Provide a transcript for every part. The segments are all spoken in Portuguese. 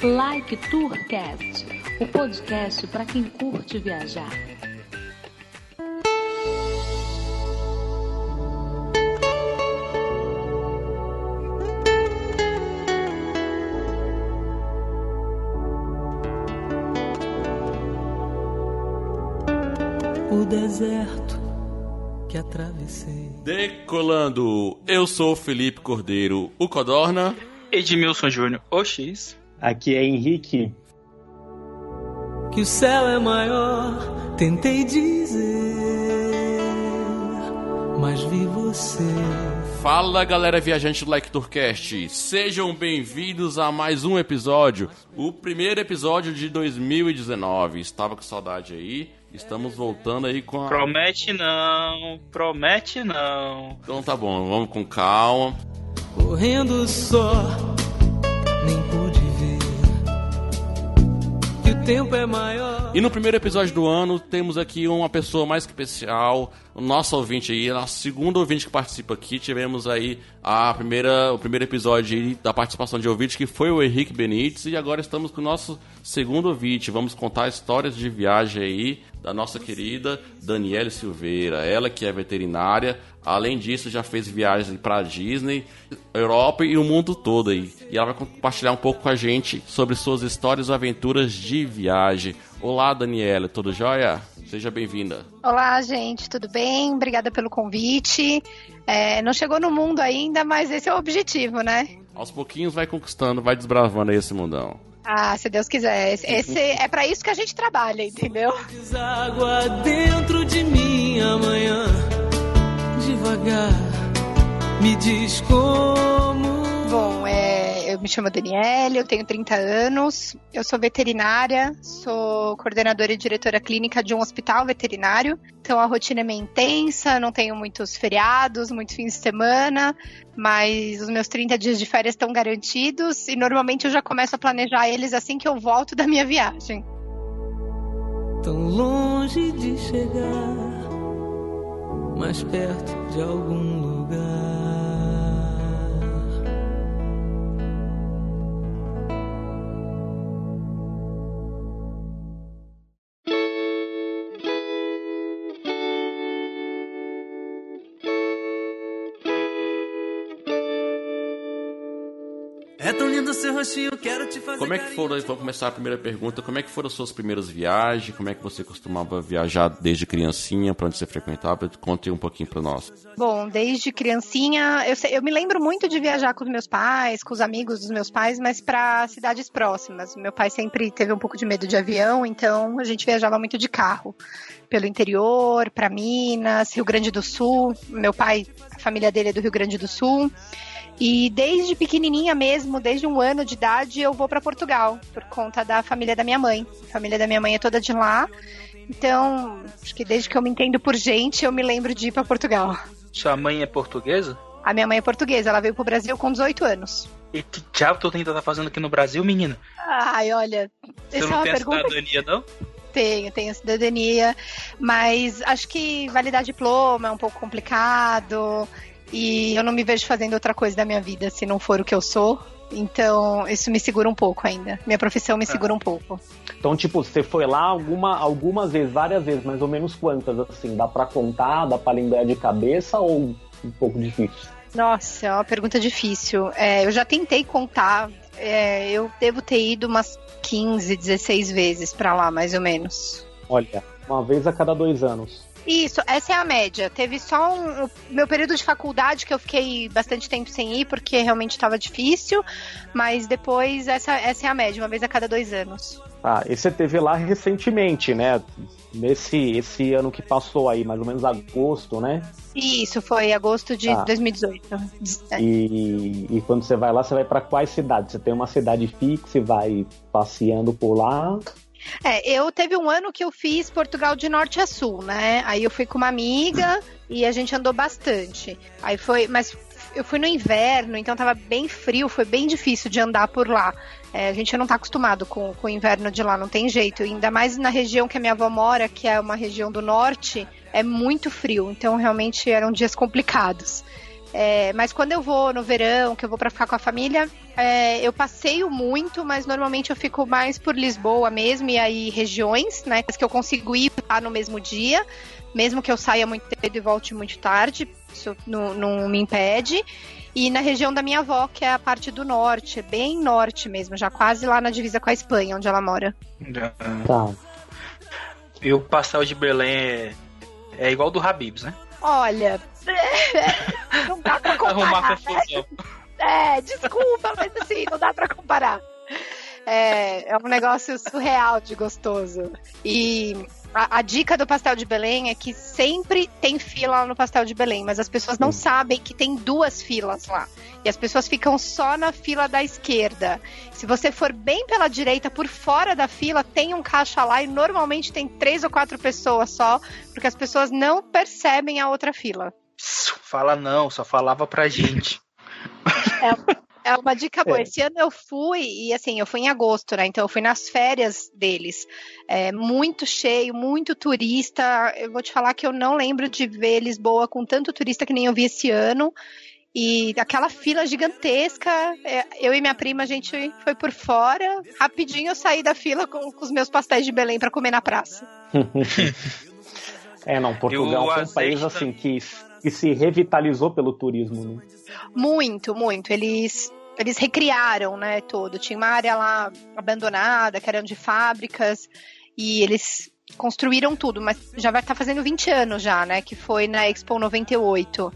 Like Tourcast, o podcast para quem curte viajar. O deserto que atravessei. Decolando, eu sou Felipe Cordeiro, o Codorna. Edmilson Júnior, o X. Aqui é Henrique. Que o céu é maior, tentei dizer, mas vi você. Fala galera viajante do Like Tourcast, sejam bem-vindos a mais um episódio, o primeiro episódio de 2019. Estava com saudade aí, estamos voltando aí com a. Promete não, promete não. Então tá bom, vamos com calma. Correndo só, nem tempo é maior. E no primeiro episódio do ano temos aqui uma pessoa mais que especial, o nosso ouvinte aí, nosso segundo ouvinte que participa aqui. Tivemos aí a primeira, o primeiro episódio da participação de ouvinte que foi o Henrique Benites e agora estamos com o nosso segundo ouvinte. Vamos contar histórias de viagem aí da nossa querida Daniele Silveira, ela que é veterinária. Além disso, já fez viagens para Disney, Europa e o mundo todo aí. E ela vai compartilhar um pouco com a gente sobre suas histórias e aventuras de viagem. Olá, Daniela, tudo jóia? Seja bem-vinda. Olá, gente, tudo bem? Obrigada pelo convite. É, não chegou no mundo ainda, mas esse é o objetivo, né? Aos pouquinhos vai conquistando, vai desbravando aí esse mundão. Ah, se Deus quiser. Esse, é para isso que a gente trabalha, entendeu? Deságua dentro de mim amanhã, devagar, me diz como. Eu me chamo Daniele, eu tenho 30 anos, eu sou veterinária, sou coordenadora e diretora clínica de um hospital veterinário, então a rotina é meio intensa, não tenho muitos feriados, muitos fins de semana, mas os meus 30 dias de férias estão garantidos e normalmente eu já começo a planejar eles assim que eu volto da minha viagem. Tão longe de chegar, mais perto de algum lugar. É tão lindo seu rostinho, quero te fazer. Como é que foram, vamos começar a primeira pergunta, como é que foram as suas primeiras viagens? Como é que você costumava viajar desde criancinha, para onde você frequentava? Conte um pouquinho para nós. Bom, desde criancinha, eu, sei- eu me lembro muito de viajar com os meus pais, com os amigos dos meus pais, mas para cidades próximas. Meu pai sempre teve um pouco de medo de avião, então a gente viajava muito de carro. Pelo interior, para Minas, Rio Grande do Sul. Meu pai, a família dele é do Rio Grande do Sul. E desde pequenininha mesmo, desde um ano de idade, eu vou para Portugal, por conta da família da minha mãe. A família da minha mãe é toda de lá. Então, acho que desde que eu me entendo por gente, eu me lembro de ir para Portugal. Sua mãe é portuguesa? A minha mãe é portuguesa, ela veio pro Brasil com 18 anos. E que diabo tu ainda tá fazendo aqui no Brasil, menina? Ai, olha, Você essa é não uma tem pergunta cidadania, não? Tenho, tenho cidadania, mas acho que validar diploma é um pouco complicado e eu não me vejo fazendo outra coisa da minha vida se não for o que eu sou. Então, isso me segura um pouco ainda. Minha profissão me segura um pouco. Então, tipo, você foi lá alguma, algumas vezes, várias vezes, mais ou menos quantas, assim? Dá pra contar, dá pra lembrar de cabeça ou um pouco difícil? Nossa, é uma pergunta difícil. É, eu já tentei contar, é, eu devo ter ido umas 15, 16 vezes pra lá, mais ou menos. Olha, uma vez a cada dois anos. Isso, essa é a média. Teve só um, o meu período de faculdade que eu fiquei bastante tempo sem ir, porque realmente estava difícil, mas depois essa, essa é a média, uma vez a cada dois anos. Ah, e você teve lá recentemente, né? Nesse esse ano que passou aí, mais ou menos agosto, né? Isso, foi agosto de Tá. 2018. É. E, e quando você vai lá, você vai pra quais cidades? Você tem uma cidade fixa e vai passeando por lá? É, eu teve um ano que eu fiz Portugal de norte a sul, né? Aí eu fui com uma amiga e a gente andou bastante. Aí foi, mas eu fui no inverno, então tava bem frio, foi bem difícil de andar por lá. É, a gente não tá acostumado com, com o inverno de lá, não tem jeito. Ainda mais na região que a minha avó mora, que é uma região do norte, é muito frio. Então realmente eram dias complicados. É, mas quando eu vou no verão, que eu vou para ficar com a família, é, eu passeio muito, mas normalmente eu fico mais por Lisboa mesmo e aí regiões, né? Que eu consigo ir lá no mesmo dia, mesmo que eu saia muito cedo e volte muito tarde, isso não, não me impede. E na região da minha avó, que é a parte do norte, bem norte mesmo, já quase lá na divisa com a Espanha, onde ela mora. Tá. E o pastel de Belém é, é igual do Habibs, né? Olha, não dá pra Arrumar comparar. confusão. É, desculpa, mas assim, não dá. É, é um negócio surreal de gostoso. E a, a dica do pastel de Belém é que sempre tem fila lá no pastel de Belém, mas as pessoas não sabem que tem duas filas lá. E as pessoas ficam só na fila da esquerda. Se você for bem pela direita, por fora da fila, tem um caixa lá e normalmente tem três ou quatro pessoas só, porque as pessoas não percebem a outra fila. Fala não, só falava pra gente. É uma dica boa. É. Esse ano eu fui, e assim, eu fui em agosto, né? Então eu fui nas férias deles. É, muito cheio, muito turista. Eu vou te falar que eu não lembro de ver Lisboa com tanto turista que nem eu vi esse ano. E aquela fila gigantesca, é, eu e minha prima, a gente foi por fora. Rapidinho eu saí da fila com, com os meus pastéis de Belém para comer na praça. É, não, Portugal foi um país assim que, que se revitalizou pelo turismo, né? Muito, muito. Eles eles recriaram, né, todo. Tinha uma área lá abandonada, que eram de fábricas, e eles construíram tudo, mas já vai estar fazendo 20 anos já, né, que foi na Expo 98.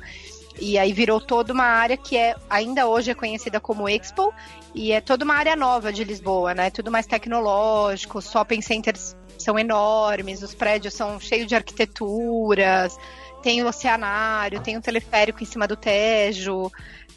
E aí virou toda uma área que é ainda hoje é conhecida como Expo e é toda uma área nova de Lisboa, né? Tudo mais tecnológico, os shopping centers são enormes, os prédios são cheios de arquiteturas, tem o oceanário, tem o teleférico em cima do Tejo.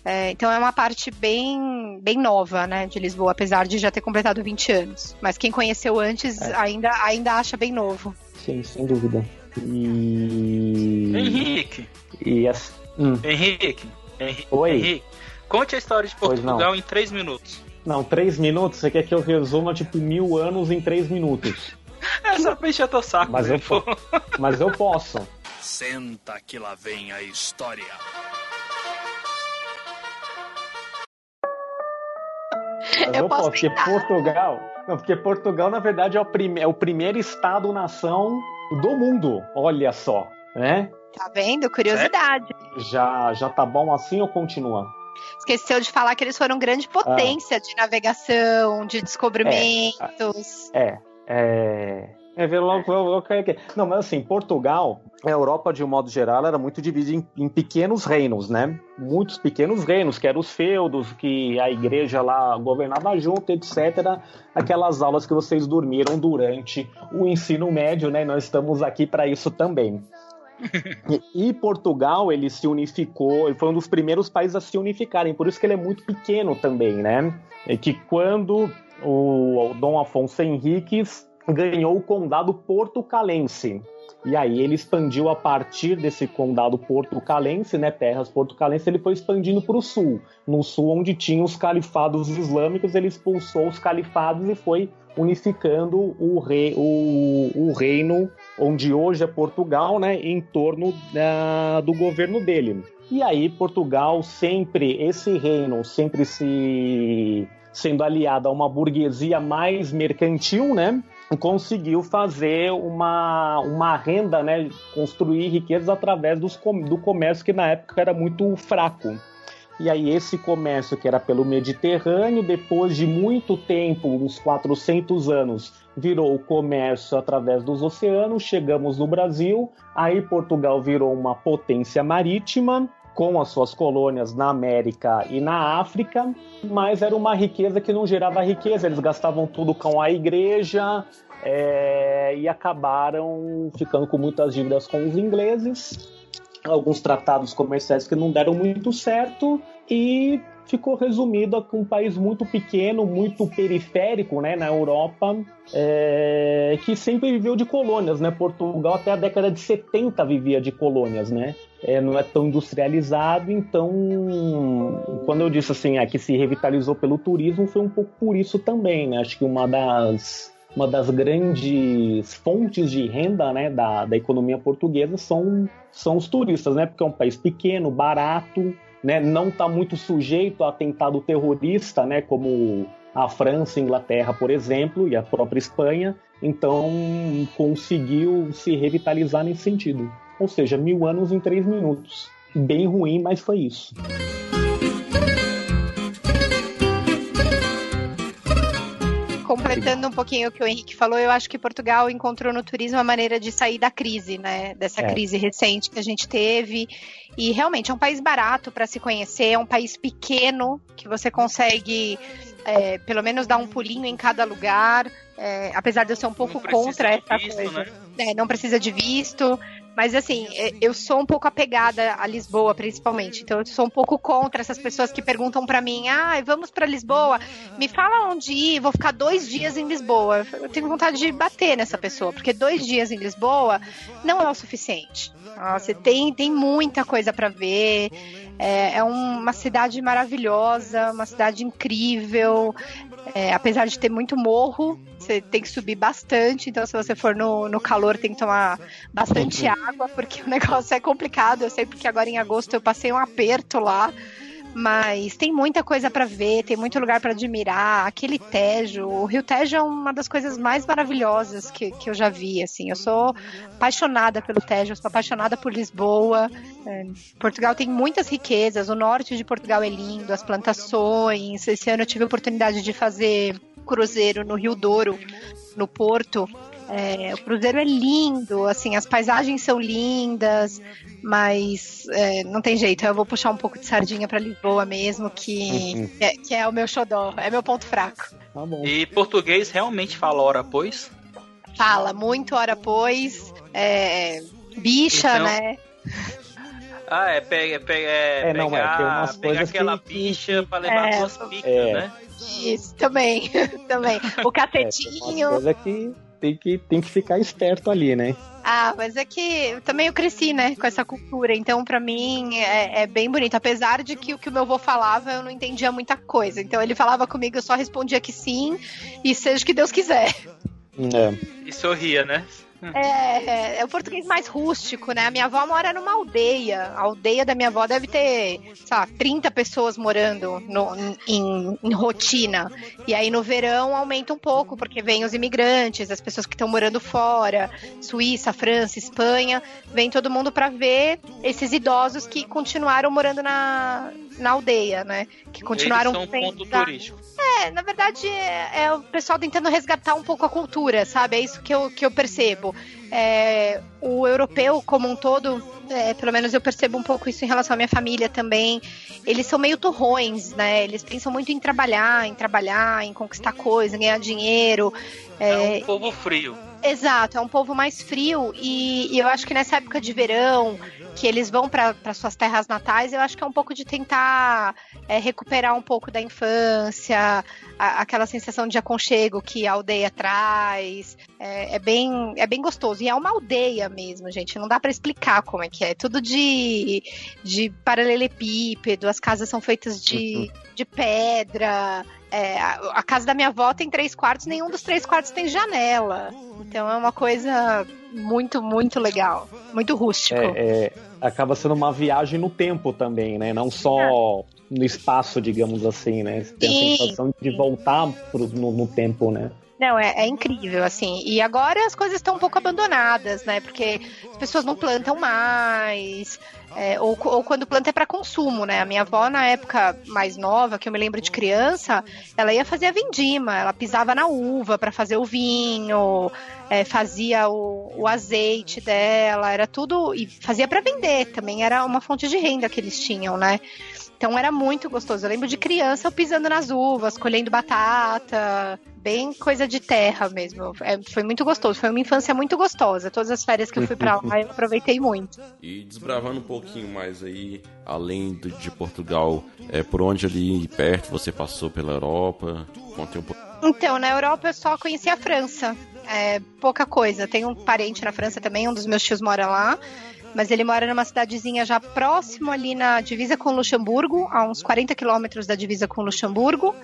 É, então é uma parte bem, bem nova, né, de Lisboa, apesar de já ter completado 20 anos. Mas quem conheceu antes É. ainda, ainda acha bem novo. Sim, sem dúvida. E. Henrique, E as... hum, Henrique, Henrique, Oi. Henrique, conte a história de. Portugal em três minutos. Não, três minutos? Você quer que eu resuma tipo mil anos em três minutos? É só pra encher teu saco. Mas né, eu, mas eu posso. Senta que lá vem a história. Mas Eu posso porque tentar. Portugal. Não, porque Portugal, na verdade, é o, prime- é o primeiro Estado-nação do mundo. Olha só, né? Tá vendo? Curiosidade. Já, já tá bom assim ou continua? Esqueceu de falar que eles foram grande potência de navegação, de descobrimentos. É, é. É ver logo eu- eu- eu- Não, mas assim, Portugal, a Europa de um modo geral era muito dividida em, em pequenos reinos, né? Muitos pequenos reinos, que eram os feudos, que a igreja lá governava junto, etc. Aquelas aulas que vocês dormiram durante o ensino médio, né? Nós estamos aqui para isso também. E, e Portugal, ele se unificou, ele foi um dos primeiros países a se unificarem, por isso que ele é muito pequeno também, né? É que quando o Dom Afonso Henriques ganhou o condado portucalense. E aí ele expandiu a partir desse condado portucalense, né, terras portucalenses, ele foi expandindo para o sul. No sul, onde tinha os califados islâmicos, ele expulsou os califados e foi unificando o, rei, o, o reino onde hoje é Portugal, né, em torno do governo dele. E aí Portugal sempre, esse reino sempre se sendo aliado a uma burguesia mais mercantil, né, conseguiu fazer uma, uma renda, né, construir riquezas através dos, do comércio que na época era muito fraco. E aí esse comércio que era pelo Mediterrâneo, depois de muito tempo, uns 400 anos, virou o comércio através dos oceanos, chegamos no Brasil, aí Portugal virou uma potência marítima, com as suas colônias na América e na África, mas era uma riqueza que não gerava riqueza, eles gastavam tudo com a igreja é, e acabaram ficando com muitas dívidas com os ingleses, alguns tratados comerciais que não deram muito certo e ficou resumido a um país muito pequeno, muito periférico, né, na Europa, é, que sempre viveu de colônias, né? Portugal até a década de 70 vivia de colônias, né? É, não é tão industrializado, então quando eu disse assim, é, que se revitalizou pelo turismo, foi um pouco por isso também, né? Acho que uma das uma das grandes fontes de renda né, da, da economia portuguesa são, são os turistas, né? Porque é um país pequeno, barato, né, não está muito sujeito a atentado terrorista, né, como a França, Inglaterra, por exemplo, e a própria Espanha. Então conseguiu se revitalizar nesse sentido. Ou seja, mil anos em três minutos. Bem ruim, mas foi isso. Completando um pouquinho o que o Henrique falou, eu acho que Portugal encontrou no turismo a maneira de sair da crise, né? Dessa é. crise recente que a gente teve. E realmente é um país barato para se conhecer, é um país pequeno que você consegue é, pelo menos dar um pulinho em cada lugar. É, apesar de eu ser um pouco contra essa visto, coisa. Né? É, não precisa de visto. Mas assim, é, eu sou um pouco apegada a Lisboa, principalmente. Então eu sou um pouco contra essas pessoas que perguntam para mim: "Ah, vamos para Lisboa? Me fala onde ir, vou ficar dois dias em Lisboa". Eu tenho vontade de bater nessa pessoa, porque dois dias em Lisboa não é o suficiente. Você tem, tem muita coisa para ver. É, é, uma cidade maravilhosa, uma cidade incrível. É, apesar de ter muito morro, você tem que subir bastante. Então, se você for no, no calor, tem que tomar bastante água, porque o negócio é complicado. Eu sei porque agora em agosto eu passei um aperto lá. Mas tem muita coisa para ver, tem muito lugar para admirar. Aquele Tejo, o Rio Tejo é uma das coisas mais maravilhosas que, que eu já vi. Assim, eu sou apaixonada pelo Tejo, sou apaixonada por Lisboa. É, Portugal tem muitas riquezas. O norte de Portugal é lindo, as plantações. Esse ano eu tive a oportunidade de fazer cruzeiro no Rio Douro, no Porto. É, o cruzeiro é lindo, assim, as paisagens são lindas, mas é, não tem jeito, eu vou puxar um pouco de sardinha para Lisboa mesmo, que, uhum. que, é, que, é, o meu xodó, é meu ponto fraco. Tá e português realmente fala hora pois? Fala, muito hora pois, é, bicha, então... né? Ah, é, pega, pega, é, é não, pegar, é, pegar aquela que, bicha pra levar é, duas picas, é. né? Isso, também, também. O catetinho. É, coisa que tem que, tem que ficar esperto ali, né? Ah, mas é que também eu cresci, né, com essa cultura. Então, para mim, é, é, bem bonito. Apesar de que o que o meu avô falava, eu não entendia muita coisa. Então, ele falava comigo, eu só respondia que sim, e seja o que Deus quiser. É. E sorria, né? É, é, o português mais rústico, né? A minha avó mora numa aldeia. A aldeia da minha avó deve ter, sei lá, 30 pessoas morando no, em, em, rotina. E aí no verão aumenta um pouco, porque vem os imigrantes, as pessoas que estão morando fora, Suíça, França, Espanha, vem todo mundo para ver esses idosos que continuaram morando na, na aldeia, né? Que continuaram Eles são um ponto da... turístico. É, na verdade, é, é, o pessoal tentando resgatar um pouco a cultura, sabe? É isso que eu, que eu percebo. É, o europeu, como um todo, é, pelo menos eu percebo um pouco isso em relação à minha família também. Eles são meio turrões, né? Eles pensam muito em trabalhar, em trabalhar, em conquistar coisas, ganhar dinheiro. É, é um povo frio. Exato, é um povo mais frio e, e eu acho que nessa época de verão, que eles vão para suas terras natais, eu acho que é um pouco de tentar é, recuperar um pouco da infância, a, aquela sensação de aconchego que a aldeia traz. É, é, bem, é bem gostoso. E é uma aldeia mesmo, gente. Não dá para explicar como é que é. Tudo de, de paralelepípedo, as casas são feitas de, uhum. de pedra. É, a, a, casa da minha avó tem três quartos, nenhum dos três quartos tem janela. Então é uma coisa muito, muito legal. Muito rústico. É, é, acaba sendo uma viagem no tempo também, né? Não só é. no espaço, digamos assim, né? Você tem a sensação de voltar pro, no, no tempo, né? Não, é, é, incrível, assim. E agora as coisas estão um pouco abandonadas, né? Porque as pessoas não plantam mais. É, ou, ou, quando planta é para consumo, né? A minha avó, na época mais nova, que eu me lembro de criança, ela ia fazer a vindima, ela pisava na uva para fazer o vinho, é, fazia o, o, azeite dela, era tudo. E fazia para vender também, era uma fonte de renda que eles tinham, né? Então era muito gostoso. Eu lembro de criança eu pisando nas uvas, colhendo batata, bem coisa de terra mesmo. É, foi muito gostoso, foi uma infância muito gostosa. Todas as férias que eu fui para lá eu aproveitei muito. E desbravando um pouquinho mais aí, além do, de Portugal, é, por onde ali perto você passou pela Europa? Conte um pouco. Então, na Europa eu só conheci a França. É, pouca coisa. Tenho um parente na França também, um dos meus tios mora lá mas ele mora numa cidadezinha já próximo ali na divisa com Luxemburgo, a uns 40 quilômetros da divisa com Luxemburgo.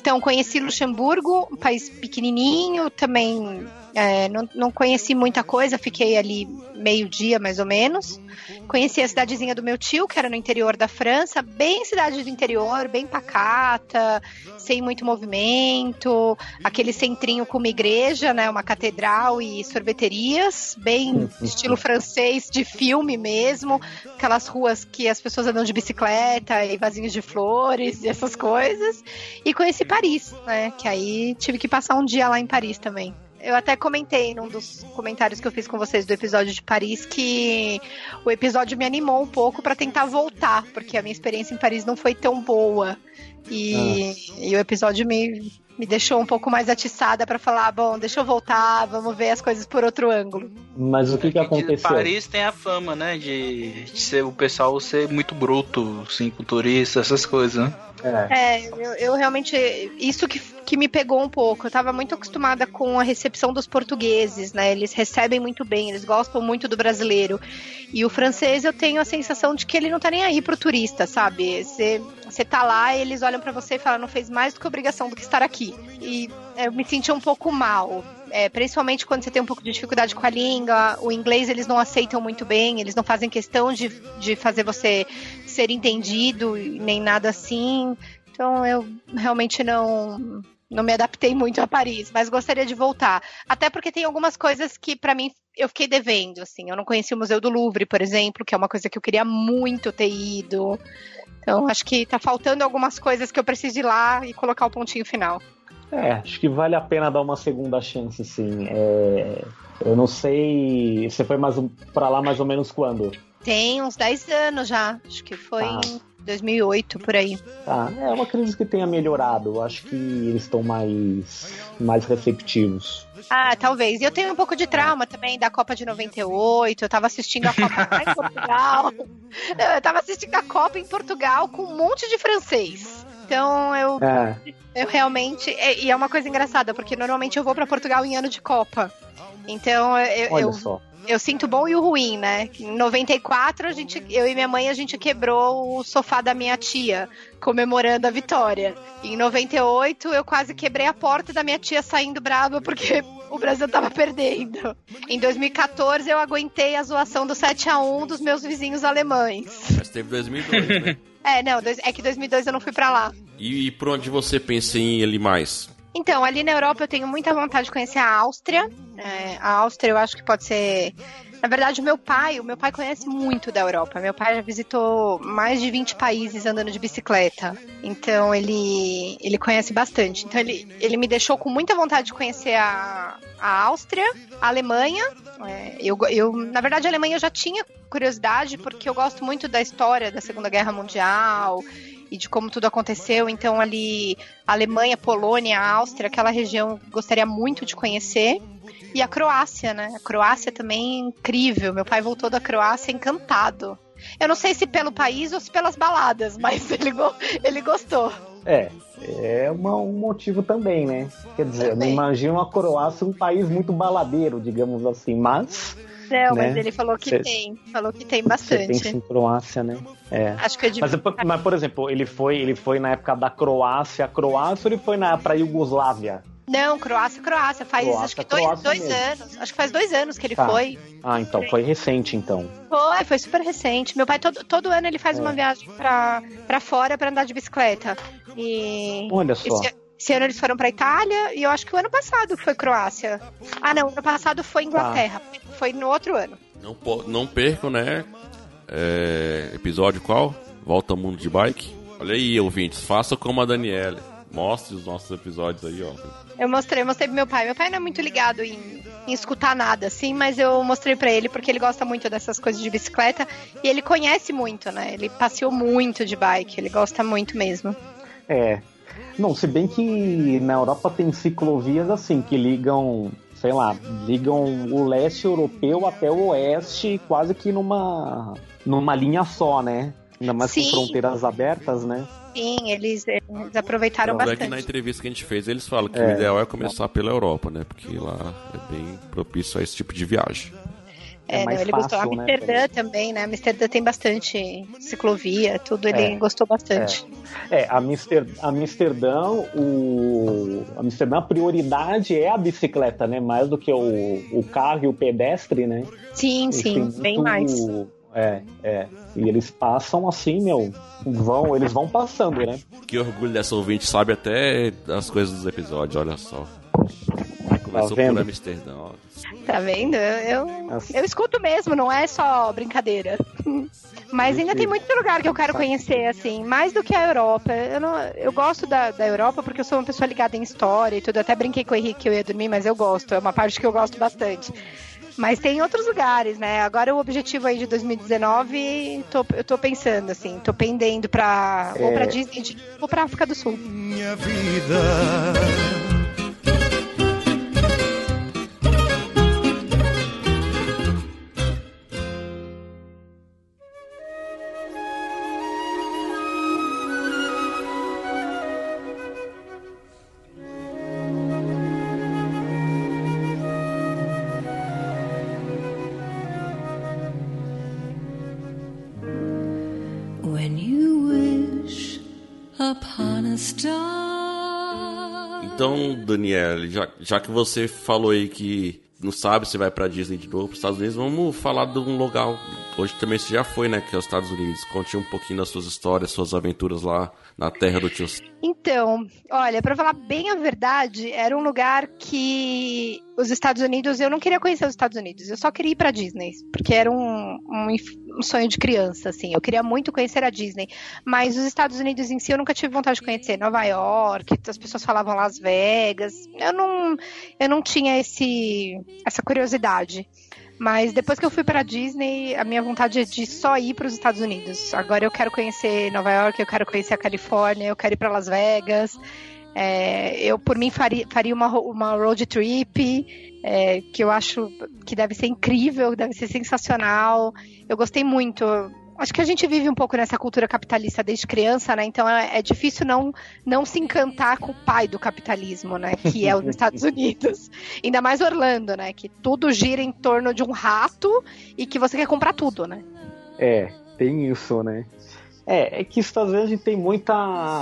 Então, conheci Luxemburgo, um país pequenininho, também é, não, não, conheci muita coisa, fiquei ali meio dia mais ou menos. Conheci a cidadezinha do meu tio, que era no interior da França, bem cidade do interior, bem pacata, sem muito movimento, aquele centrinho com uma igreja, né, uma catedral e sorveterias, bem estilo francês de filme mesmo, aquelas ruas que as pessoas andam de bicicleta e vasinhos de flores e essas coisas. E conheci Paris, né, que aí tive que passar um dia lá em Paris também. Eu até comentei num dos comentários que eu fiz com vocês do episódio de Paris que o episódio me animou um pouco para tentar voltar, porque a minha experiência em Paris não foi tão boa. E, ah. e o episódio me, me deixou um pouco mais atiçada para falar, bom, deixa eu voltar, vamos ver as coisas por outro ângulo. Mas o que, que aconteceu? Paris tem a fama, né, de, de ser o pessoal ser muito bruto, assim, com turistas, essas coisas, né? É, é eu, eu, realmente. Isso que, que me pegou um pouco. Eu tava muito acostumada com a recepção dos portugueses, né? Eles recebem muito bem, eles gostam muito do brasileiro. E o francês, eu tenho a sensação de que ele não tá nem aí pro turista, sabe? Você tá lá eles olham para você e falam, não fez mais do que obrigação do que estar aqui. E eu me senti um pouco mal. É, principalmente quando você tem um pouco de dificuldade com a língua, o inglês eles não aceitam muito bem, eles não fazem questão de, de fazer você ser entendido, nem nada assim. Então eu realmente não não me adaptei muito a Paris, mas gostaria de voltar. Até porque tem algumas coisas que para mim eu fiquei devendo, assim. Eu não conheci o Museu do Louvre, por exemplo, que é uma coisa que eu queria muito ter ido. Então acho que tá faltando algumas coisas que eu preciso ir lá e colocar o pontinho final. É, acho que vale a pena dar uma segunda chance, sim. É, eu não sei. Você foi mais para lá mais ou menos quando? Tem uns 10 anos já. Acho que foi tá. em 2008, por aí. Tá, é uma crise que tenha melhorado. Acho que eles estão mais, mais receptivos. Ah, talvez. E eu tenho um pouco de trauma também da Copa de 98. Eu tava assistindo a Copa lá em Portugal. Eu tava assistindo a Copa em Portugal com um monte de francês. Então eu, é. eu realmente. E é uma coisa engraçada, porque normalmente eu vou para Portugal em ano de Copa. Então eu, Olha eu, só. Eu sinto o bom e o ruim, né? Em 94, a gente, eu e minha mãe, a gente quebrou o sofá da minha tia, comemorando a vitória. Em 98, eu quase quebrei a porta da minha tia saindo brava porque o Brasil tava perdendo. Em 2014, eu aguentei a zoação do 7 a 1 dos meus vizinhos alemães. Mas teve 2002, né? É, não, é que 2002 eu não fui para lá. E, e por onde você pensa em ali mais? Então, ali na Europa eu tenho muita vontade de conhecer a Áustria. É, a Áustria eu acho que pode ser. Na verdade, o meu pai, o meu pai conhece muito da Europa. Meu pai já visitou mais de 20 países andando de bicicleta. Então ele, ele conhece bastante. Então ele, ele me deixou com muita vontade de conhecer a, a Áustria, a Alemanha. É, eu, eu, na verdade, a Alemanha eu já tinha curiosidade, porque eu gosto muito da história da Segunda Guerra Mundial e de como tudo aconteceu. Então, ali, Alemanha, Polônia, Áustria, aquela região, gostaria muito de conhecer. E a Croácia, né? A Croácia também é incrível. Meu pai voltou da Croácia encantado. Eu não sei se pelo país ou se pelas baladas, mas ele, ele gostou. É, é uma, um motivo também, né? Quer dizer, também. eu não imagino a Croácia um país muito baladeiro, digamos assim, mas não, né? mas ele falou que Cê, tem. Falou que tem bastante. Tem sim Croácia, né? É. Acho que é de... mas, mas, por exemplo, ele foi, ele foi na época da Croácia, Croácia ou ele foi na, pra Iugoslávia? Não, Croácia, Croácia. Faz Croácia, acho que dois, dois anos. Acho que faz dois anos que ele tá. foi. Ah, então foi recente, então. Foi, foi super recente. Meu pai todo, todo ano ele faz é. uma viagem pra, pra fora pra andar de bicicleta. E Olha só. Esse, esse ano eles foram pra Itália e eu acho que o ano passado foi Croácia. Ah, não, ano passado foi Inglaterra. Tá foi no outro ano. Não, não percam, né? É, episódio qual? Volta ao mundo de bike. Olha aí, ouvintes, faça como a Daniela. Mostre os nossos episódios aí, ó. Eu mostrei, eu mostrei pro meu pai. Meu pai não é muito ligado em, em escutar nada, assim, mas eu mostrei para ele porque ele gosta muito dessas coisas de bicicleta e ele conhece muito, né? Ele passeou muito de bike, ele gosta muito mesmo. É. Não, se bem que na Europa tem ciclovias assim que ligam sei lá, ligam o leste europeu até o oeste quase que numa, numa linha só, né? Ainda mais Sim. com fronteiras abertas, né? Sim, eles, eles aproveitaram Tanto bastante. É que na entrevista que a gente fez, eles falam que é, o ideal é começar pela Europa, né? Porque lá é bem propício a esse tipo de viagem. É, é não, ele fácil, gostou. Né, Amsterdã né? também, né? Amsterdã tem bastante ciclovia, tudo, ele é, gostou bastante. É, é Amsterdã, Amsterdã, o Amsterdã, a prioridade é a bicicleta, né? Mais do que o, o carro e o pedestre, né? Sim, sim, bem mais. É, é. E eles passam assim, meu. Vão, eles vão passando, né? Que orgulho dessa ouvinte, sabe até as coisas dos episódios, olha só. Começou tá vendo? por Amsterdã. Tá vendo? Eu, eu escuto mesmo, não é só brincadeira. Mas ainda tem muito lugar que eu quero conhecer, assim, mais do que a Europa. Eu, não, eu gosto da, da Europa porque eu sou uma pessoa ligada em história e tudo. Eu até brinquei com o Henrique que eu ia dormir, mas eu gosto. É uma parte que eu gosto bastante. Mas tem outros lugares, né? Agora o objetivo aí de 2019, tô, eu tô pensando, assim, tô pendendo pra. É... Ou pra Disney ou pra África do Sul. Minha vida Então, Daniel, já, já que você falou aí que não sabe se vai pra Disney de novo, pros Estados Unidos, vamos falar de um lugar. Hoje também você já foi, né? Que é os Estados Unidos. Conte um pouquinho das suas histórias, suas aventuras lá na terra do tio. Então, olha, para falar bem a verdade, era um lugar que os Estados Unidos, eu não queria conhecer os Estados Unidos, eu só queria ir para Disney, porque era um, um, um, sonho de criança, assim. Eu queria muito conhecer a Disney, mas os Estados Unidos em si eu nunca tive vontade de conhecer. Nova York, as pessoas falavam Las Vegas, eu não, eu não tinha esse, essa curiosidade. Mas depois que eu fui para Disney, a minha vontade é de só ir para os Estados Unidos. Agora eu quero conhecer Nova York, eu quero conhecer a Califórnia, eu quero ir para Las Vegas. É, eu, por mim, faria, faria uma, uma road trip, é, que eu acho que deve ser incrível, deve ser sensacional. Eu gostei muito acho que a gente vive um pouco nessa cultura capitalista desde criança, né? Então é, é, difícil não, não se encantar com o pai do capitalismo, né? Que é os Estados Unidos. Ainda mais Orlando, né? Que tudo gira em torno de um rato e que você quer comprar tudo, né? É, tem isso, né? É, é que às vezes a gente tem muita.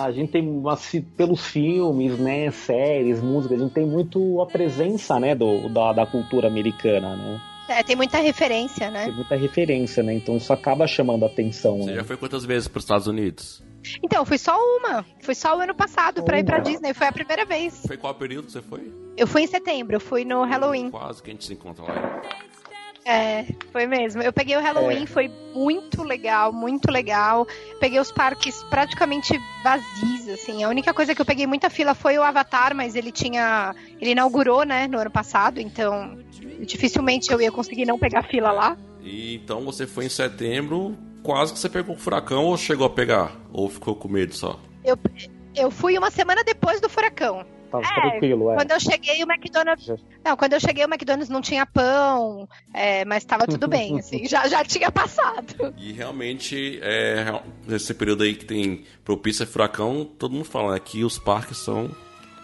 A gente tem, assim, pelos filmes, né, séries, música, a gente tem muito a presença, né, do, da, da cultura americana, né? É, tem muita referência, né? Tem muita referência, né? Então isso acaba chamando a atenção. Você né? já foi quantas vezes para os Estados Unidos? Então, fui só uma. Fui só o ano passado para ir pra Disney. Foi a primeira vez. Foi qual período você foi? Eu fui em setembro, eu fui no Halloween. Quase que a gente se encontra lá. É, foi mesmo. Eu peguei o Halloween, é. foi muito legal, muito legal. Peguei os parques praticamente vazios, assim. A única coisa que eu peguei muita fila foi o Avatar, mas ele tinha. Ele inaugurou, né, no ano passado, então dificilmente eu ia conseguir não pegar fila lá. E então você foi em setembro, quase que você pegou o furacão ou chegou a pegar? Ou ficou com medo só? Eu, eu fui uma semana depois do furacão. Tava é, tranquilo, é. Quando eu cheguei, o McDonald's. Não, quando eu cheguei, o McDonald's não tinha pão, é, mas tava tudo bem, assim, já, já tinha passado. E realmente, é, nesse período aí que tem propício a furacão, todo mundo fala né, que os parques são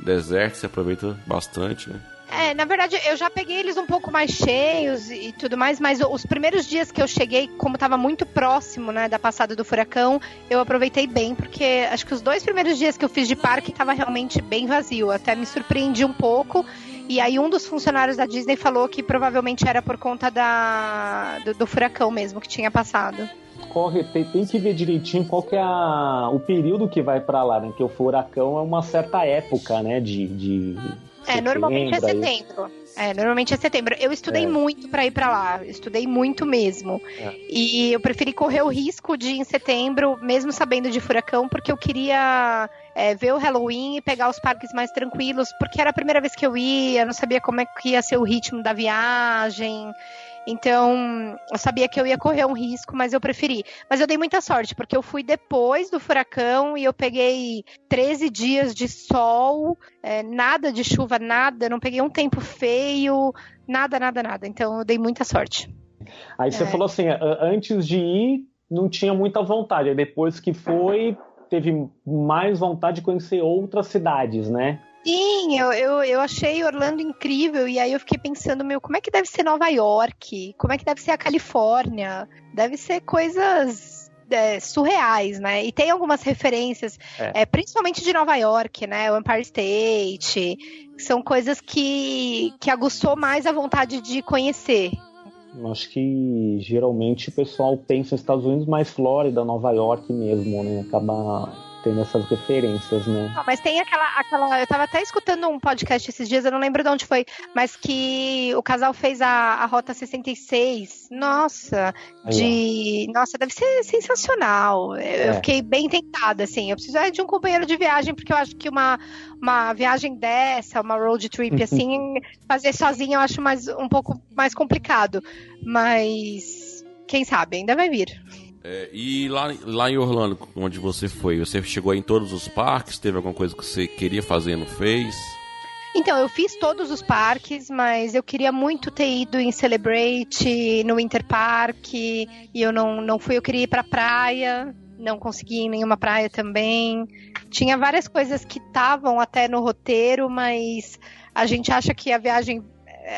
desertos, se aproveita bastante, né? É, na verdade, eu já peguei eles um pouco mais cheios e tudo mais, mas os primeiros dias que eu cheguei, como estava muito próximo, né, da passada do furacão, eu aproveitei bem, porque acho que os dois primeiros dias que eu fiz de parque estava realmente bem vazio. Até me surpreendi um pouco. E aí um dos funcionários da Disney falou que provavelmente era por conta da, do, do furacão mesmo que tinha passado corre, tem, tem, que ver direitinho qual que é a, o período que vai para lá, né? Que o furacão é uma certa época, né? De, de é, normalmente é setembro. É, normalmente é setembro. Eu estudei é. muito para ir para lá, estudei muito mesmo. É. E eu preferi correr o risco de ir em setembro, mesmo sabendo de furacão, porque eu queria é, ver o Halloween e pegar os parques mais tranquilos, porque era a primeira vez que eu ia, não sabia como é que ia ser o ritmo da viagem. Então, eu sabia que eu ia correr um risco, mas eu preferi. Mas eu dei muita sorte, porque eu fui depois do furacão e eu peguei 13 dias de sol, é, nada de chuva, nada, não peguei um tempo feio, nada, nada, nada. Então, eu dei muita sorte. Aí você é. falou assim, antes de ir, não tinha muita vontade. Depois que foi, teve mais vontade de conhecer outras cidades, né? Sim, eu, eu, eu achei Orlando incrível e aí eu fiquei pensando, meu, como é que deve ser Nova York? Como é que deve ser a Califórnia? Deve ser coisas é, surreais, né? E tem algumas referências, é. É, principalmente de Nova York, né? O Empire State, são coisas que, que aguçou mais a vontade de conhecer. Acho que geralmente o pessoal pensa nos Estados Unidos, mais Flórida, Nova York mesmo, né? Acaba tendo essas referências, né? Não, mas tem aquela, aquela. Eu tava até escutando um podcast esses dias, eu não lembro de onde foi, mas que o casal fez a, a Rota 66. Nossa, de. Nossa, deve ser sensacional. Eu, é. eu fiquei bem tentada, assim. Eu preciso de um companheiro de viagem, porque eu acho que uma, uma viagem dessa, uma road trip assim, fazer sozinha eu acho mais, um pouco mais complicado. Mas quem sabe, ainda vai vir. É, e lá, lá em Orlando, onde você foi, você chegou em todos os parques? Teve alguma coisa que você queria fazer e não fez? Então, eu fiz todos os parques, mas eu queria muito ter ido em Celebrate, no Winter Park, e eu não, não fui. Eu queria ir pra praia, não consegui ir em nenhuma praia também. Tinha várias coisas que estavam até no roteiro, mas a gente acha que a viagem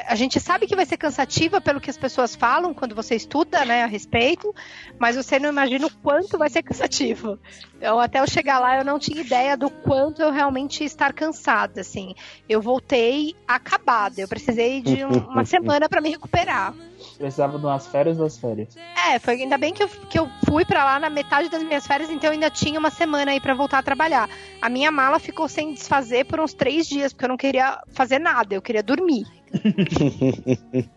a gente sabe que vai ser cansativa pelo que as pessoas falam quando você estuda, né, a respeito, mas você não imagina o quanto vai ser cansativo. Eu até eu chegar lá eu não tinha ideia do quanto eu realmente ia estar cansada, assim. Eu voltei acabada. Eu precisei de um, uma semana para me recuperar. Precisava de umas férias das férias. É, foi ainda bem que eu, que eu fui para lá na metade das minhas férias, então eu ainda tinha uma semana aí para voltar a trabalhar. A minha mala ficou sem desfazer por uns três dias, porque eu não queria fazer nada, eu queria dormir.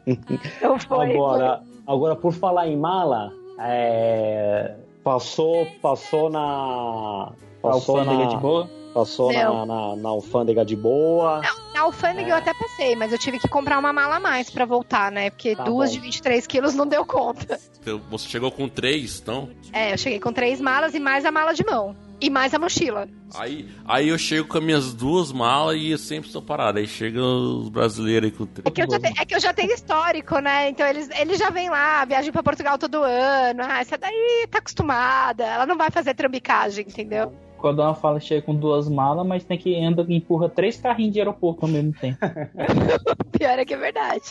Então foi, agora, foi. agora, por falar em mala, é, passou, passou na. Passou alfândega na, de boa? Passou na, na, na, alfândega de boa. Não, na alfândega é. eu até passei, mas eu tive que comprar uma mala a mais pra voltar, né? Porque tá duas bom. de 23 quilos não deu conta. Você chegou com três, então? É, eu cheguei com três malas e mais a mala de mão. E mais a mochila. Aí, aí eu chego com as minhas duas malas e eu sempre estou parado. Aí chegam os brasileiros aí com é que, eu já te, é que eu já tenho histórico, né? Então eles, eles já vêm lá, viajam para Portugal todo ano. Ah, essa daí tá acostumada. Ela não vai fazer trambicagem, entendeu? Quando ela fala chega com duas malas, mas tem que anda e empurra três carrinhos de aeroporto ao mesmo tempo. Pior é que é verdade.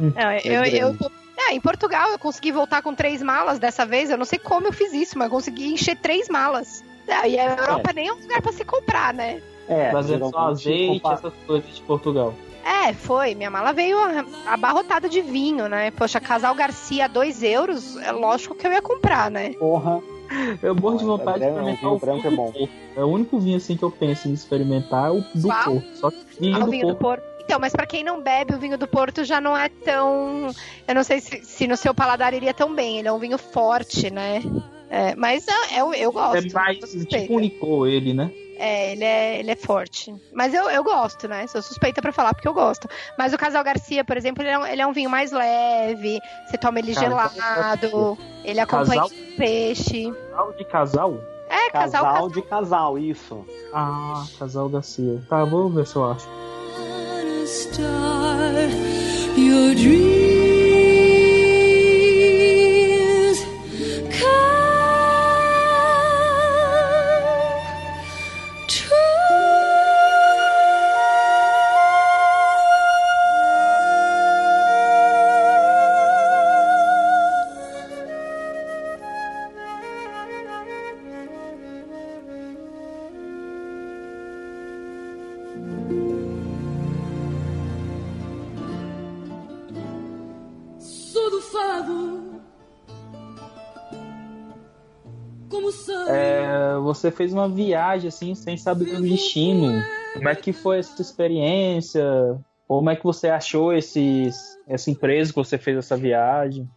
Hum. Não, eu, é eu, eu é, em Portugal eu consegui voltar com três malas dessa vez. Eu não sei como eu fiz isso, mas eu consegui encher três malas. É, e a Europa é. nem é um lugar pra se comprar, né? É, Trazer só azeite, essas coisas de Portugal. É, foi. Minha mala veio abarrotada de vinho, né? Poxa, Casal Garcia, 2 euros, é lógico que eu ia comprar, né? Porra. Eu morro de vontade de experimentar o branco é bom. É o único vinho assim que eu penso em experimentar, é o do Qual? Porto. Só que vinho, ah, do, vinho Porto. do Porto. Então, mas para quem não bebe, o vinho do Porto já não é tão. Eu não sei se, se no seu paladar iria tão bem. Ele é um vinho forte, né? É, mas eu, eu gosto. É mais tipo unicou ele, né? É, ele é, ele é forte. Mas eu, eu gosto, né? Sou suspeita para falar porque eu gosto. Mas o Casal Garcia, por exemplo, ele é um, ele é um vinho mais leve. Você toma ele gelado. Ele acompanha casal... peixe. Casal de casal? É, casal, casal de casal, isso. Ah, Casal Garcia. Tá, vou ver se eu acho. Your dream você fez uma viagem assim sem saber o destino. Como é que foi essa experiência? Como é que você achou esses, essa empresa que você fez essa viagem?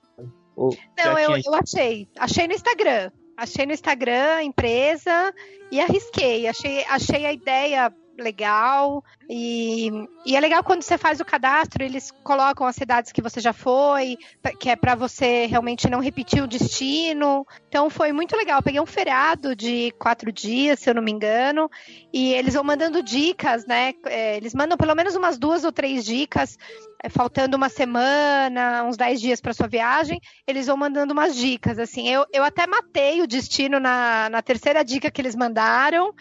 Ou Não, eu, tinha... eu achei. Achei no Instagram. Achei no Instagram a empresa e arrisquei. Achei, achei a ideia legal. E, e é legal quando você faz o cadastro, eles colocam as cidades que você já foi, que é para você realmente não repetir o destino. Então foi muito legal. peguei um feriado de quatro dias, se eu não me engano, e eles vão mandando dicas, né? É, eles mandam pelo menos umas duas ou três dicas é, faltando uma semana, uns dez dias para sua viagem, eles vão mandando umas dicas. Assim, eu, eu até matei o destino na, na terceira dica que eles mandaram.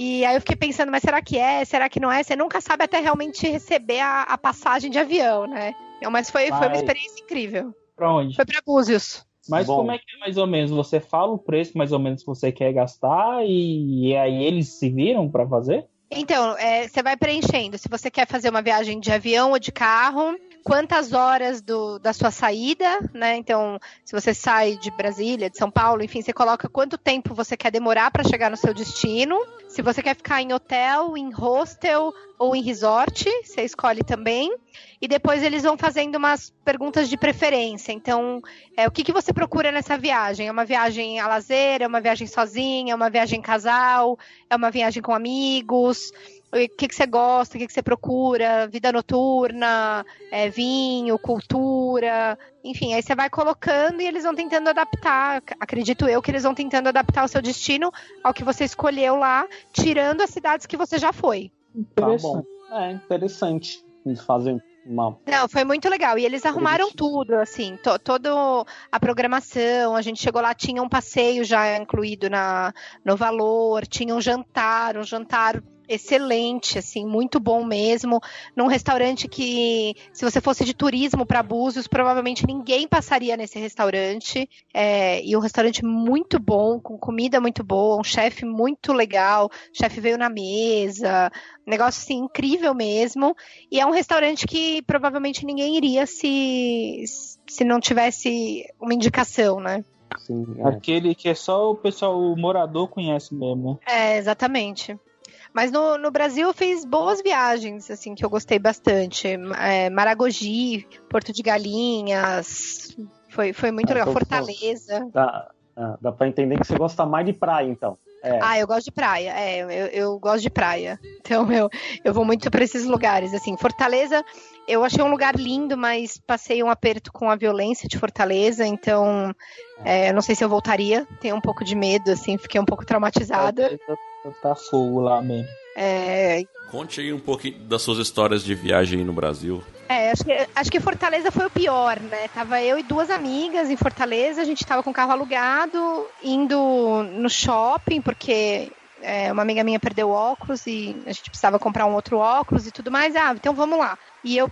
E aí eu fiquei pensando, mas será que é? Será que não é? Você nunca sabe até realmente receber a, a passagem de avião, né? Mas foi, foi uma experiência incrível. Pra onde? Foi pra Búzios. Mas Bom. como é que é mais ou menos? Você fala o preço mais ou menos que você quer gastar e, e aí eles se viram para fazer? Então, é, você vai preenchendo. Se você quer fazer uma viagem de avião ou de carro, quantas horas do, da sua saída, né? Então, se você sai de Brasília, de São Paulo, enfim, você coloca quanto tempo você quer demorar para chegar no seu destino. Se você quer ficar em hotel, em hostel ou em resort, você escolhe também. E depois eles vão fazendo umas perguntas de preferência. Então, é, o que, que você procura nessa viagem? É uma viagem a lazer? É uma viagem sozinha? É uma viagem casal? É uma viagem com amigos? O que, que você gosta, o que, que você procura, vida noturna, é, vinho, cultura, enfim, aí você vai colocando e eles vão tentando adaptar. Acredito eu que eles vão tentando adaptar o seu destino ao que você escolheu lá, tirando as cidades que você já foi. Tá bom. É interessante. Eles fazem uma... Não, foi muito legal. E eles arrumaram tudo, assim, to, toda a programação. A gente chegou lá, tinha um passeio já incluído na, no valor, tinha um jantar, um jantar excelente, assim, muito bom mesmo. Num restaurante que, se você fosse de turismo para Búzios, provavelmente ninguém passaria nesse restaurante. É, e um restaurante muito bom, com comida muito boa, um chefe muito legal. O chefe veio na mesa, negócio assim incrível mesmo. E é um restaurante que provavelmente ninguém iria se se não tivesse uma indicação, né? Sim, é. Aquele que é só o pessoal, o morador conhece mesmo. É, exatamente. Mas no, no Brasil eu fiz boas viagens, assim, que eu gostei bastante. É, Maragogi, Porto de Galinhas, foi, foi muito ah, legal. Fortaleza. Dá, ah, dá pra entender que você gosta mais de praia, então. É. Ah, eu gosto de praia. É, eu, eu gosto de praia. Então eu, eu vou muito para esses lugares. Assim, Fortaleza, eu achei um lugar lindo, mas passei um aperto com a violência de Fortaleza. Então, é, não sei se eu voltaria. Tenho um pouco de medo, assim, fiquei um pouco traumatizada tá fogo lá mesmo. É... Conte aí um pouquinho das suas histórias de viagem no Brasil. É, acho que, acho que Fortaleza foi o pior, né? Tava eu e duas amigas em Fortaleza, a gente tava com o carro alugado, indo no shopping, porque é, uma amiga minha perdeu óculos e a gente precisava comprar um outro óculos e tudo mais. Ah, então vamos lá. E eu,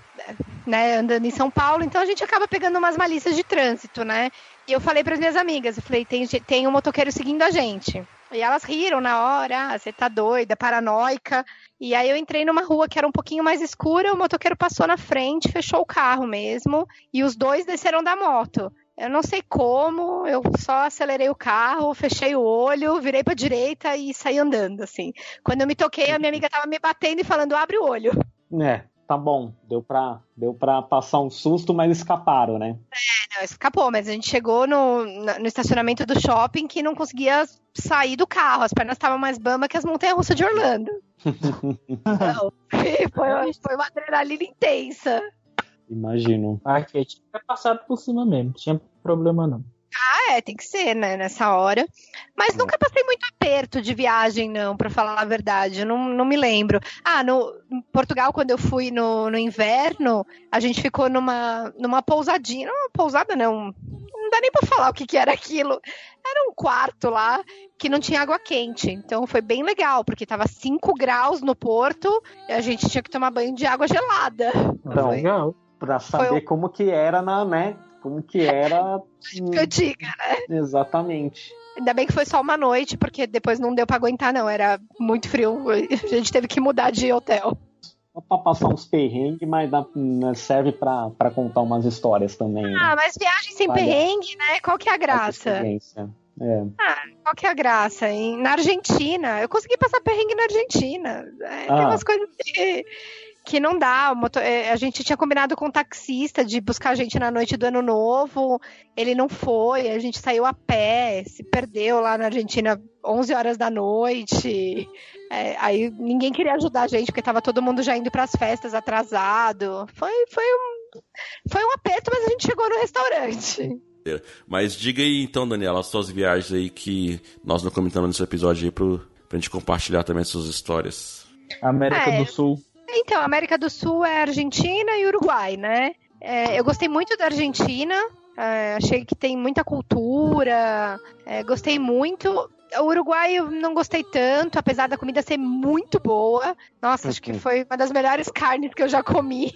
né, andando em São Paulo, então a gente acaba pegando umas malícias de trânsito, né? E eu falei para as minhas amigas, eu falei, tem, tem um motoqueiro seguindo a gente. E elas riram na hora, ah, você tá doida, paranoica. E aí eu entrei numa rua que era um pouquinho mais escura, o motoqueiro passou na frente, fechou o carro mesmo, e os dois desceram da moto. Eu não sei como, eu só acelerei o carro, fechei o olho, virei pra direita e saí andando, assim. Quando eu me toquei, a minha amiga tava me batendo e falando, abre o olho. É, tá bom, deu pra, deu pra passar um susto, mas escaparam, né? É, não, escapou, mas a gente chegou no, no estacionamento do shopping que não conseguia sair do carro, as pernas estavam mais bamba que as montanhas-russas de Orlando. não, foi, foi uma adrenalina intensa. Imagino. Ah, que tinha passado por cima mesmo, não tinha problema não. Ah, é, tem que ser, né, nessa hora. Mas é. nunca passei muito aperto de viagem, não, para falar a verdade. Eu não, não me lembro. Ah, no em Portugal, quando eu fui no, no inverno, a gente ficou numa, numa pousadinha. Não, uma pousada, não. Não dá nem pra falar o que, que era aquilo. Era um quarto lá que não tinha água quente. Então foi bem legal, porque tava 5 graus no porto e a gente tinha que tomar banho de água gelada. Então, legal. Pra saber um... como que era na, né, como que era. Antiga, né? Exatamente. Ainda bem que foi só uma noite, porque depois não deu para aguentar, não. Era muito frio. A gente teve que mudar de hotel. Só pra passar uns perrengues, mas né, serve pra, pra contar umas histórias também. Né? Ah, mas viagem sem vale. perrengue, né? Qual que é a graça? É. Ah, qual que é a graça? Na Argentina, eu consegui passar perrengue na Argentina. É, ah. Tem umas coisas que que não dá. Motor... É, a gente tinha combinado com o um taxista de buscar a gente na noite do ano novo. Ele não foi, a gente saiu a pé, se perdeu lá na Argentina 11 horas da noite. É, aí ninguém queria ajudar a gente, porque tava todo mundo já indo para as festas atrasado. Foi, foi, um, foi um aperto, mas a gente chegou no restaurante. Mas diga aí então, Daniela, as suas viagens aí que nós não comentamos nesse episódio aí pro, pra gente compartilhar também as suas histórias. América é, do Sul. Então, América do Sul é Argentina e Uruguai, né? É, eu gostei muito da Argentina, é, achei que tem muita cultura, é, gostei muito. o Uruguai eu não gostei tanto, apesar da comida ser muito boa. Nossa, acho que foi uma das melhores carnes que eu já comi.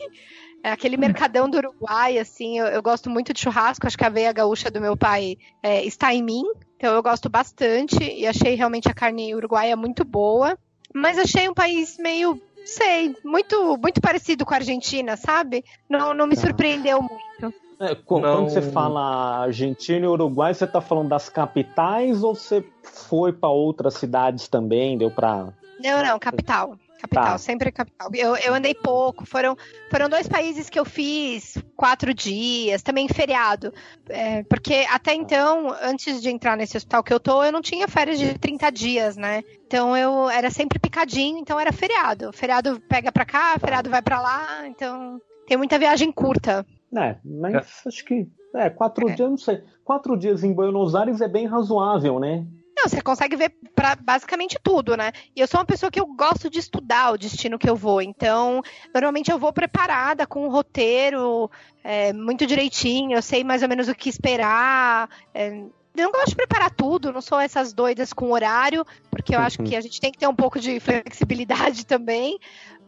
É aquele mercadão do Uruguai, assim, eu, eu, gosto muito de churrasco, acho que a veia gaúcha do meu pai é, está em mim, então eu gosto bastante e achei realmente a carne uruguaia muito boa. Mas achei um país meio, sei, muito, muito parecido com a Argentina, sabe? Não, não me tá. surpreendeu muito. É, quando não... você fala Argentina e Uruguai, você está falando das capitais ou você foi para outras cidades também? Deu para Não, não, capital. Capital, tá. sempre capital. Eu, eu andei pouco. Foram, foram dois países que eu fiz quatro dias, também feriado. É, porque até então, antes de entrar nesse hospital que eu tô, eu não tinha férias de 30 dias, né? Então eu era sempre picadinho, então era feriado. Feriado pega pra cá, feriado vai pra lá, então tem muita viagem curta. É, mas é. acho que. É, quatro é. dias, não sei. Quatro dias em Buenos Aires é bem razoável, né? Não, você consegue ver para basicamente tudo, né? E eu sou uma pessoa que eu gosto de estudar o destino que eu vou. Então, normalmente eu vou preparada com um roteiro é, muito direitinho. Eu sei mais ou menos o que esperar. É, eu não gosto de preparar tudo, não sou essas doidas com horário, porque eu acho que a gente tem que ter um pouco de flexibilidade também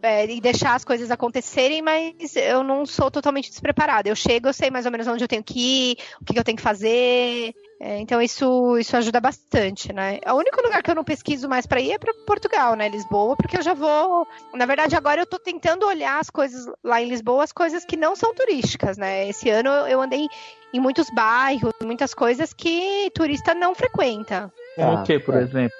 é, e deixar as coisas acontecerem, mas eu não sou totalmente despreparada. Eu chego, eu sei mais ou menos onde eu tenho que ir, o que, que eu tenho que fazer. É, então isso, isso ajuda bastante, né? O único lugar que eu não pesquiso mais para ir é para Portugal, né? Lisboa, porque eu já vou. Na verdade, agora eu tô tentando olhar as coisas lá em Lisboa, as coisas que não são turísticas, né? Esse ano eu andei em muitos bairros, muitas coisas que turista não frequenta. Ah, o que, por é. exemplo?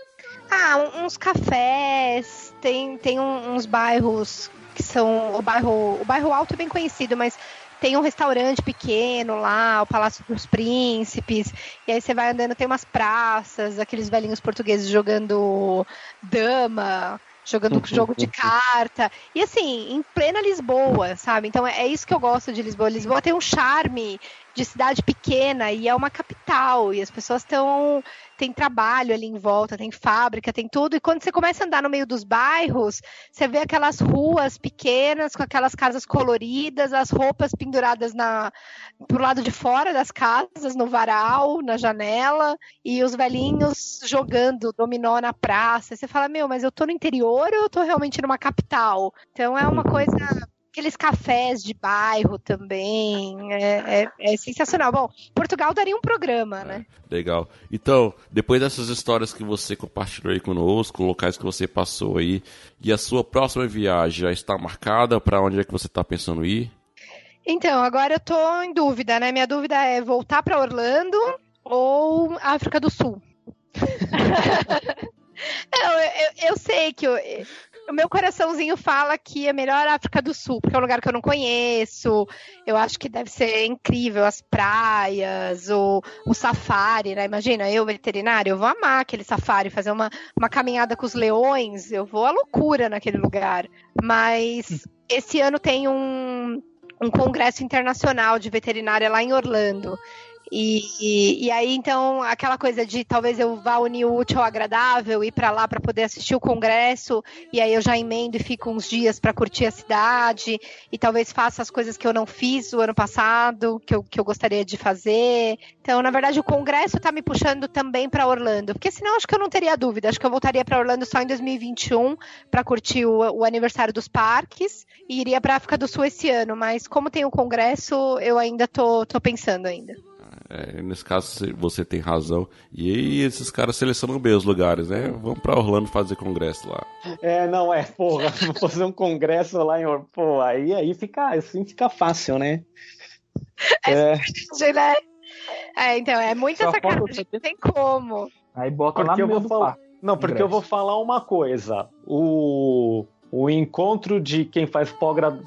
Ah, uns cafés, tem, tem uns bairros que são. O bairro, o bairro alto é bem conhecido, mas tem um restaurante pequeno lá, o Palácio dos Príncipes, e aí você vai andando, tem umas praças, aqueles velhinhos portugueses jogando dama, jogando jogo de carta. E assim, em plena Lisboa, sabe? Então é, é isso que eu gosto de Lisboa. Lisboa tem um charme de cidade pequena e é uma capital, e as pessoas estão tem trabalho ali em volta, tem fábrica, tem tudo. E quando você começa a andar no meio dos bairros, você vê aquelas ruas pequenas com aquelas casas coloridas, as roupas penduradas na pro lado de fora das casas, no varal, na janela, e os velhinhos jogando dominó na praça. Você fala: "Meu, mas eu tô no interior ou eu tô realmente numa capital?". Então é uma coisa aqueles cafés de bairro também. É, é, é, sensacional. Bom, Portugal daria um programa, né? Legal. Então, depois dessas histórias que você compartilhou aí conosco, locais que você passou aí, e a sua próxima viagem já está marcada? Para onde é que você está pensando ir? Então, agora eu tô em dúvida, né? Minha dúvida é voltar para Orlando ou África do Sul. eu, eu, eu, sei que eu, o meu coraçãozinho fala que é melhor a África do Sul, porque é um lugar que eu não conheço. Eu acho que deve ser incrível as praias, o, o safari, né? Imagina, eu, veterinário, eu vou amar aquele safari, fazer uma, uma caminhada com os leões, eu vou à loucura naquele lugar. Mas esse ano tem um, um congresso internacional de veterinária lá em Orlando. E, e, e, aí, então, aquela coisa de talvez eu vá unir o útil ao agradável, ir para lá para poder assistir o congresso, e aí eu já emendo e fico uns dias para curtir a cidade, e talvez faça as coisas que eu não fiz o ano passado, que eu, que eu gostaria de fazer. Então, na verdade, o congresso está me puxando também para Orlando, porque senão acho que eu não teria dúvida. Acho que eu voltaria para Orlando só em 2021 para curtir o, o, aniversário dos parques e iria para África do Sul esse ano, mas como tem o congresso, eu ainda tô, tô pensando ainda. É, nesse caso você tem razão. E aí esses caras selecionam bem os lugares, né? Vamos pra Orlando fazer congresso lá. É, não, é, porra, fazer um congresso lá em Orlando. Pô, aí, aí fica, assim fica fácil, né? É, é. né? É, então, é muita sacanagem, não tem como. Aí bota porque lá no eu vou falar. Não, porque congresso. eu vou falar uma coisa. O, o encontro de quem faz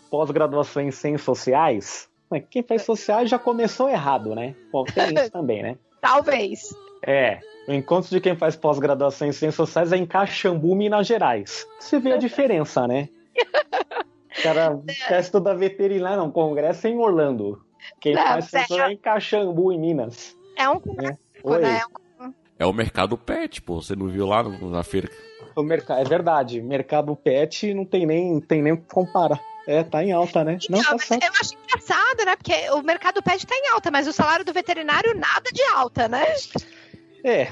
pós-graduação em ciências sociais quem faz sociais já começou errado, né? Bom, tem isso também, né? Talvez. É. O encontro de quem faz pós-graduação em ciências sociais é em Caxambu, Minas Gerais. Você vê a diferença, né? O cara quer estudar veterinária, não. Congresso é em Orlando. Quem não, faz é, é em Caxambu, em Minas. É um congresso, é. né? É o mercado pet, pô. Você não viu lá na feira? O mercado, é verdade. Mercado pet não tem nem, tem nem comparar. É, tá em alta, né? Não, não tá eu acho engraçado, né? Porque o mercado pet tá em alta, mas o salário do veterinário nada de alta, né? É.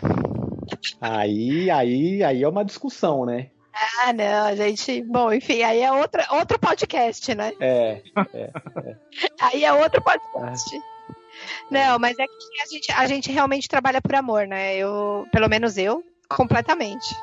Aí, aí, aí é uma discussão, né? Ah, não, gente. Bom, enfim, aí é outra, outro podcast, né? É, é, é. Aí é outro podcast. Não, mas é que a gente, a gente realmente trabalha por amor, né? Eu, pelo menos eu, completamente.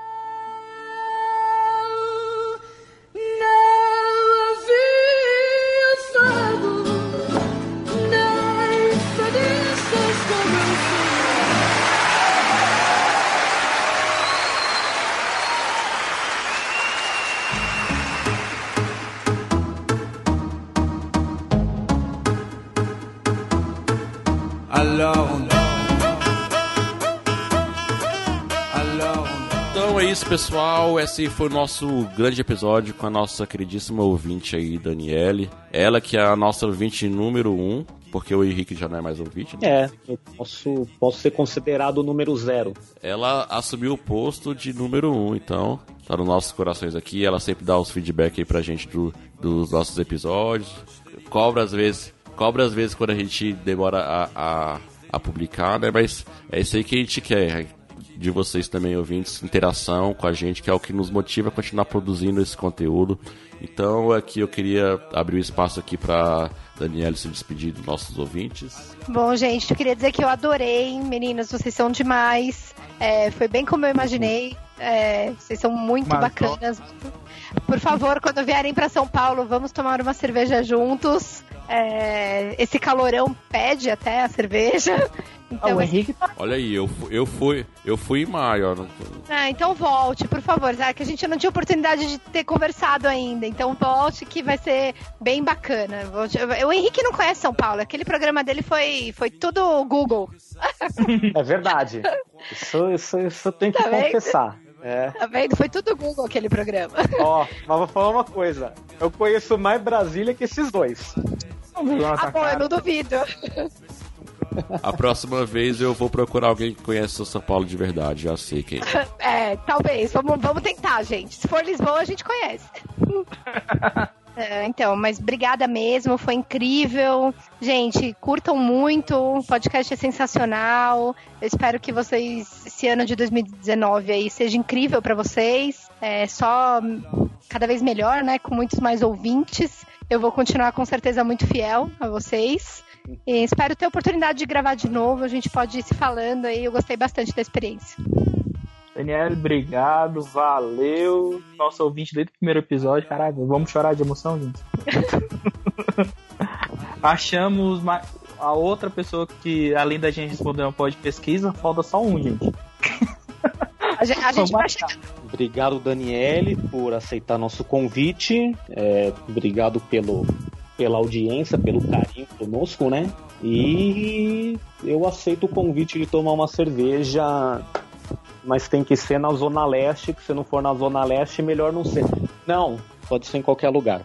Então é isso, pessoal. Esse foi o nosso grande episódio com a nossa queridíssima ouvinte aí, Daniele. Ela que é a nossa ouvinte número um, porque o Henrique já não é mais ouvinte. Né? É, eu posso, posso ser considerado o número zero. Ela assumiu o posto de número um, então tá nos nossos corações aqui. Ela sempre dá os feedback aí pra gente do, dos nossos episódios. Cobra às vezes, cobra às vezes quando a gente demora a, a, a publicar, né? Mas é isso aí que a gente quer de vocês também, ouvintes, interação com a gente, que é o que nos motiva a continuar produzindo esse conteúdo. Então, aqui eu queria abrir o um espaço aqui para Daniela se despedir dos nossos ouvintes. Bom, gente, eu queria dizer que eu adorei, meninas, vocês são demais. É, foi bem como eu imaginei. É, vocês são muito Mas, bacanas. Por favor, quando vierem para São Paulo, vamos tomar uma cerveja juntos. É, esse calorão pede até a cerveja. Então, ah, o Henrique tá... Olha aí, eu, eu fui eu fui em maio. Não... Ah, então volte, por favor. Já que a gente não tinha oportunidade de ter conversado ainda. Então volte que vai ser bem bacana. O Henrique não conhece São Paulo. Aquele programa dele foi, foi tudo Google. É verdade. Isso, isso, isso eu tenho que tá confessar. É. Tá vendo? Foi tudo Google aquele programa. Ó, mas vou falar uma coisa. Eu conheço mais Brasília que esses dois. Ah, bom, eu não duvido. A próxima vez eu vou procurar alguém que conhece o São Paulo de verdade, já sei quem. É, talvez. Vamos, vamos tentar, gente. Se for Lisboa, a gente conhece. É, então, mas obrigada mesmo, foi incrível. Gente, curtam muito, o podcast é sensacional. Eu espero que vocês, esse ano de 2019 aí, seja incrível para vocês. É só cada vez melhor, né? Com muitos mais ouvintes. Eu vou continuar com certeza muito fiel a vocês. E espero ter a oportunidade de gravar de novo. A gente pode ir se falando aí. Eu gostei bastante da experiência. Daniel, obrigado, valeu. Nosso ouvinte desde o primeiro episódio, caralho, vamos chorar de emoção, gente. Achamos a outra pessoa que, além da gente responder uma pode pesquisa, falta só um, gente. A gente, a gente vai chegar. Obrigado, Daniele, por aceitar nosso convite. É, obrigado pelo, pela audiência, pelo carinho conosco, né? E eu aceito o convite de tomar uma cerveja, mas tem que ser na Zona Leste, que se não for na Zona Leste, melhor não ser. Não, pode ser em qualquer lugar.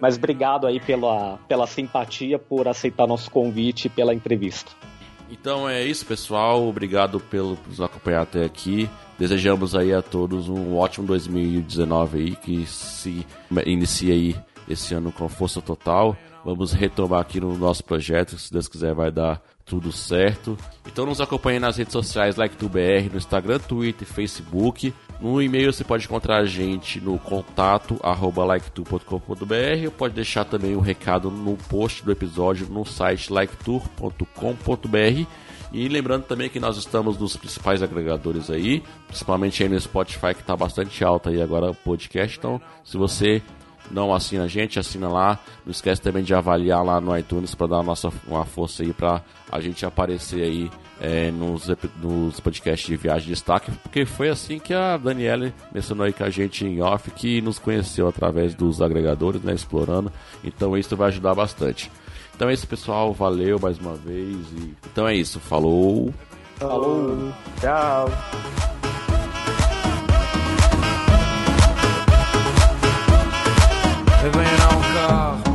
Mas obrigado aí pela, pela simpatia, por aceitar nosso convite e pela entrevista. Então é isso, pessoal. Obrigado pelo nos acompanhar até aqui. Desejamos aí a todos um ótimo 2019 aí, que se inicie aí esse ano com força total. Vamos retomar aqui no nosso projeto, se Deus quiser vai dar tudo certo. Então nos acompanhe nas redes sociais LikeTubeBR, no Instagram, Twitter, Facebook. No e-mail você pode encontrar a gente no contato arroba liketour.com.br ou pode deixar também o um recado no post do episódio no site liketour.com.br e lembrando também que nós estamos nos principais agregadores aí, principalmente aí no Spotify que está bastante alto aí agora o podcast. Então, se você não assina a gente, assina lá. Não esquece também de avaliar lá no iTunes para dar nossa, uma força aí para a gente aparecer aí é, nos, nos podcasts de viagem de destaque, porque foi assim que a Daniele mencionou aí com a gente em off, que nos conheceu através dos agregadores, né, explorando. Então isso vai ajudar bastante. Então é isso, pessoal. Valeu mais uma vez. E... Então é isso. Falou. Falou. Tchau. Eh bien encore